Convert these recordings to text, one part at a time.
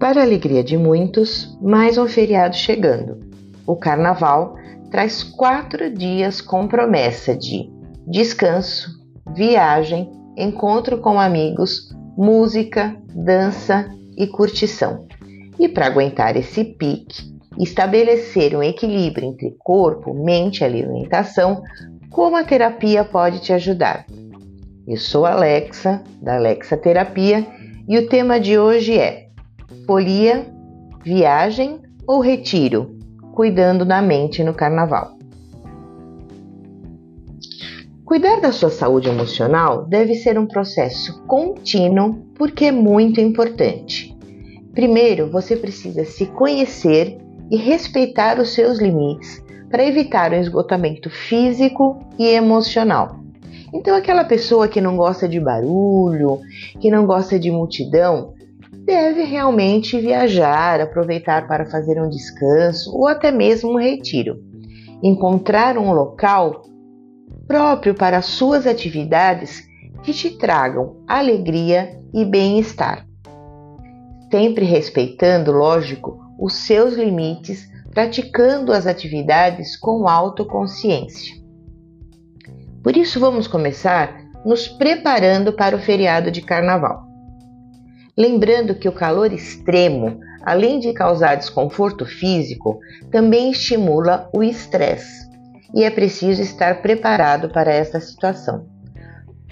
Para a alegria de muitos, mais um feriado chegando. O Carnaval traz quatro dias com promessa de descanso, viagem, encontro com amigos, música, dança e curtição. E para aguentar esse pique, estabelecer um equilíbrio entre corpo, mente e alimentação, como a terapia pode te ajudar. Eu sou Alexa, da Alexa Terapia, e o tema de hoje é folia, viagem ou retiro, cuidando da mente no carnaval. Cuidar da sua saúde emocional deve ser um processo contínuo porque é muito importante. Primeiro, você precisa se conhecer e respeitar os seus limites para evitar o esgotamento físico e emocional. Então, aquela pessoa que não gosta de barulho, que não gosta de multidão, deve realmente viajar, aproveitar para fazer um descanso ou até mesmo um retiro. Encontrar um local próprio para suas atividades que te tragam alegria e bem-estar. Sempre respeitando, lógico, os seus limites, praticando as atividades com autoconsciência. Por isso, vamos começar nos preparando para o feriado de carnaval. Lembrando que o calor extremo, além de causar desconforto físico, também estimula o estresse e é preciso estar preparado para esta situação.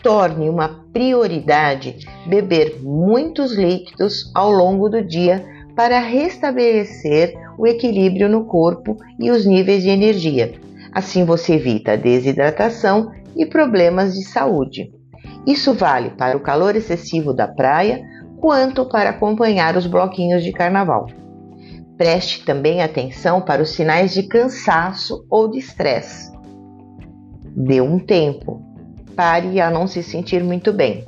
Torne uma prioridade beber muitos líquidos ao longo do dia para restabelecer o equilíbrio no corpo e os níveis de energia. Assim você evita a desidratação e problemas de saúde. Isso vale para o calor excessivo da praia quanto para acompanhar os bloquinhos de carnaval. Preste também atenção para os sinais de cansaço ou de estresse. Dê um tempo. Pare a não se sentir muito bem.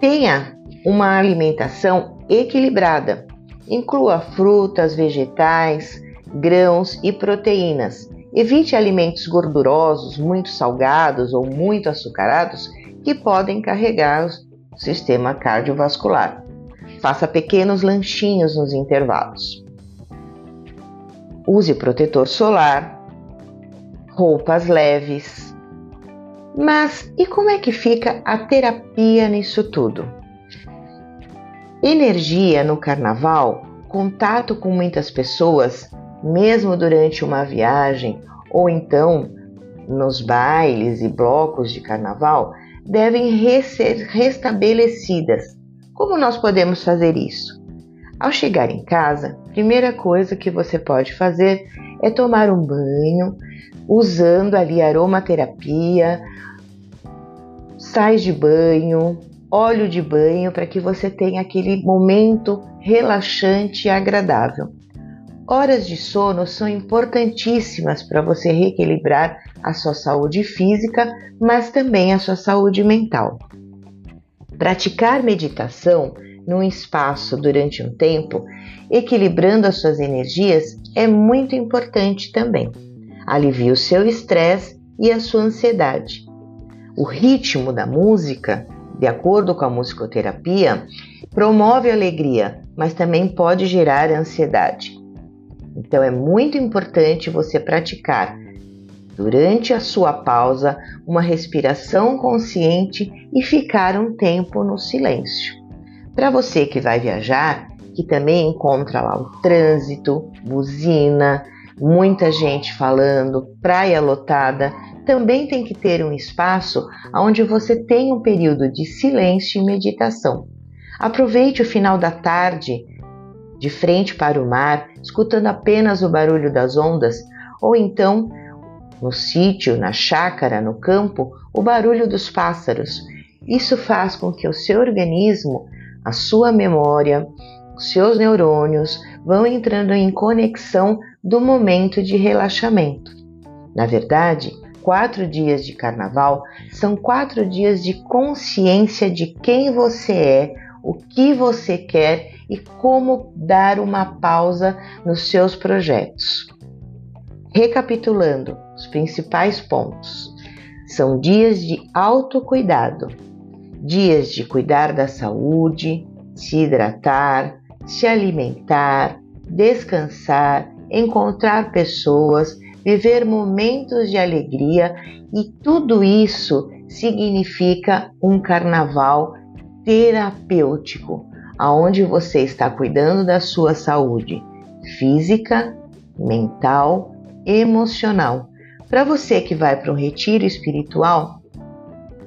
Tenha uma alimentação equilibrada. Inclua frutas, vegetais, grãos e proteínas Evite alimentos gordurosos, muito salgados ou muito açucarados que podem carregar sistema cardiovascular. Faça pequenos lanchinhos nos intervalos. Use protetor solar, roupas leves. Mas e como é que fica a terapia nisso tudo? Energia no carnaval, contato com muitas pessoas mesmo durante uma viagem ou então nos bailes e blocos de carnaval, devem ser restabelecidas. Como nós podemos fazer isso? Ao chegar em casa, primeira coisa que você pode fazer é tomar um banho usando ali aromaterapia, sais de banho, óleo de banho para que você tenha aquele momento relaxante e agradável. Horas de sono são importantíssimas para você reequilibrar a sua saúde física, mas também a sua saúde mental. Praticar meditação num espaço durante um tempo, equilibrando as suas energias, é muito importante também. Alivia o seu estresse e a sua ansiedade. O ritmo da música, de acordo com a musicoterapia, promove alegria, mas também pode gerar ansiedade. Então é muito importante você praticar durante a sua pausa uma respiração consciente e ficar um tempo no silêncio. Para você que vai viajar, que também encontra lá o trânsito, buzina, muita gente falando, praia lotada, também tem que ter um espaço onde você tem um período de silêncio e meditação. Aproveite o final da tarde de frente para o mar, escutando apenas o barulho das ondas, ou então, no sítio, na chácara, no campo, o barulho dos pássaros. Isso faz com que o seu organismo, a sua memória, os seus neurônios vão entrando em conexão do momento de relaxamento. Na verdade, quatro dias de carnaval são quatro dias de consciência de quem você é, o que você quer e como dar uma pausa nos seus projetos. Recapitulando os principais pontos: são dias de autocuidado, dias de cuidar da saúde, se hidratar, se alimentar, descansar, encontrar pessoas, viver momentos de alegria e tudo isso significa um carnaval terapêutico, aonde você está cuidando da sua saúde física, mental, emocional. Para você que vai para um retiro espiritual,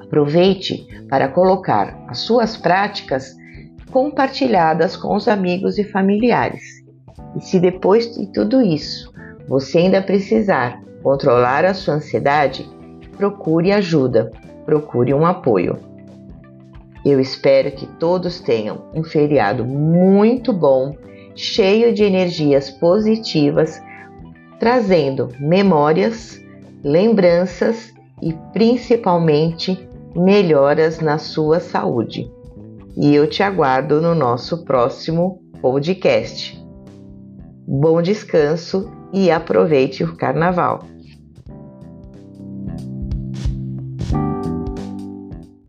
aproveite para colocar as suas práticas compartilhadas com os amigos e familiares. E se depois de tudo isso você ainda precisar controlar a sua ansiedade, procure ajuda, procure um apoio. Eu espero que todos tenham um feriado muito bom, cheio de energias positivas, trazendo memórias, lembranças e principalmente melhoras na sua saúde. E eu te aguardo no nosso próximo podcast. Bom descanso e aproveite o carnaval!